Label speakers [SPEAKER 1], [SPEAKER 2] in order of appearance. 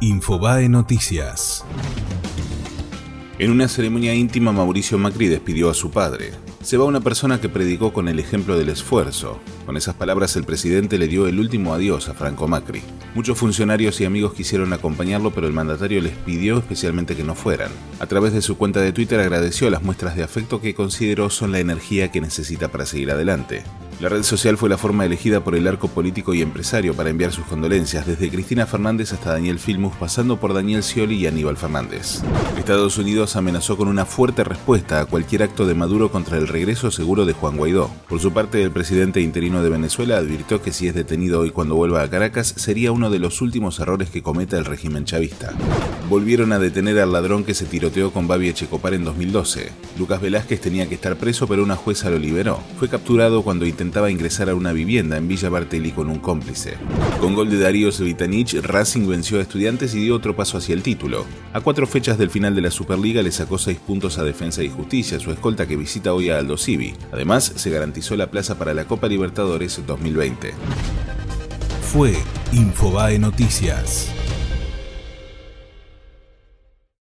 [SPEAKER 1] Infobae Noticias. En una ceremonia íntima, Mauricio Macri despidió a su padre. Se va una persona que predicó con el ejemplo del esfuerzo. Con esas palabras el presidente le dio el último adiós a Franco Macri. Muchos funcionarios y amigos quisieron acompañarlo, pero el mandatario les pidió especialmente que no fueran. A través de su cuenta de Twitter agradeció las muestras de afecto que consideró son la energía que necesita para seguir adelante. La red social fue la forma elegida por el arco político y empresario para enviar sus condolencias, desde Cristina Fernández hasta Daniel Filmus, pasando por Daniel Scioli y Aníbal Fernández. Estados Unidos amenazó con una fuerte respuesta a cualquier acto de Maduro contra el regreso seguro de Juan Guaidó. Por su parte, el presidente interino de Venezuela advirtió que si es detenido hoy cuando vuelva a Caracas, sería uno de los últimos errores que cometa el régimen chavista. Volvieron a detener al ladrón que se tiroteó con Babi Echecopar en 2012. Lucas Velázquez tenía que estar preso, pero una jueza lo liberó. Fue capturado cuando intentó intentaba ingresar a una vivienda en Villa Bartelli con un cómplice. Con gol de Darío Sevitanich, Racing venció a Estudiantes y dio otro paso hacia el título. A cuatro fechas del final de la Superliga le sacó seis puntos a Defensa y Justicia, su escolta que visita hoy a Aldo Civi. Además, se garantizó la plaza para la Copa Libertadores 2020.
[SPEAKER 2] Fue Infobae Noticias.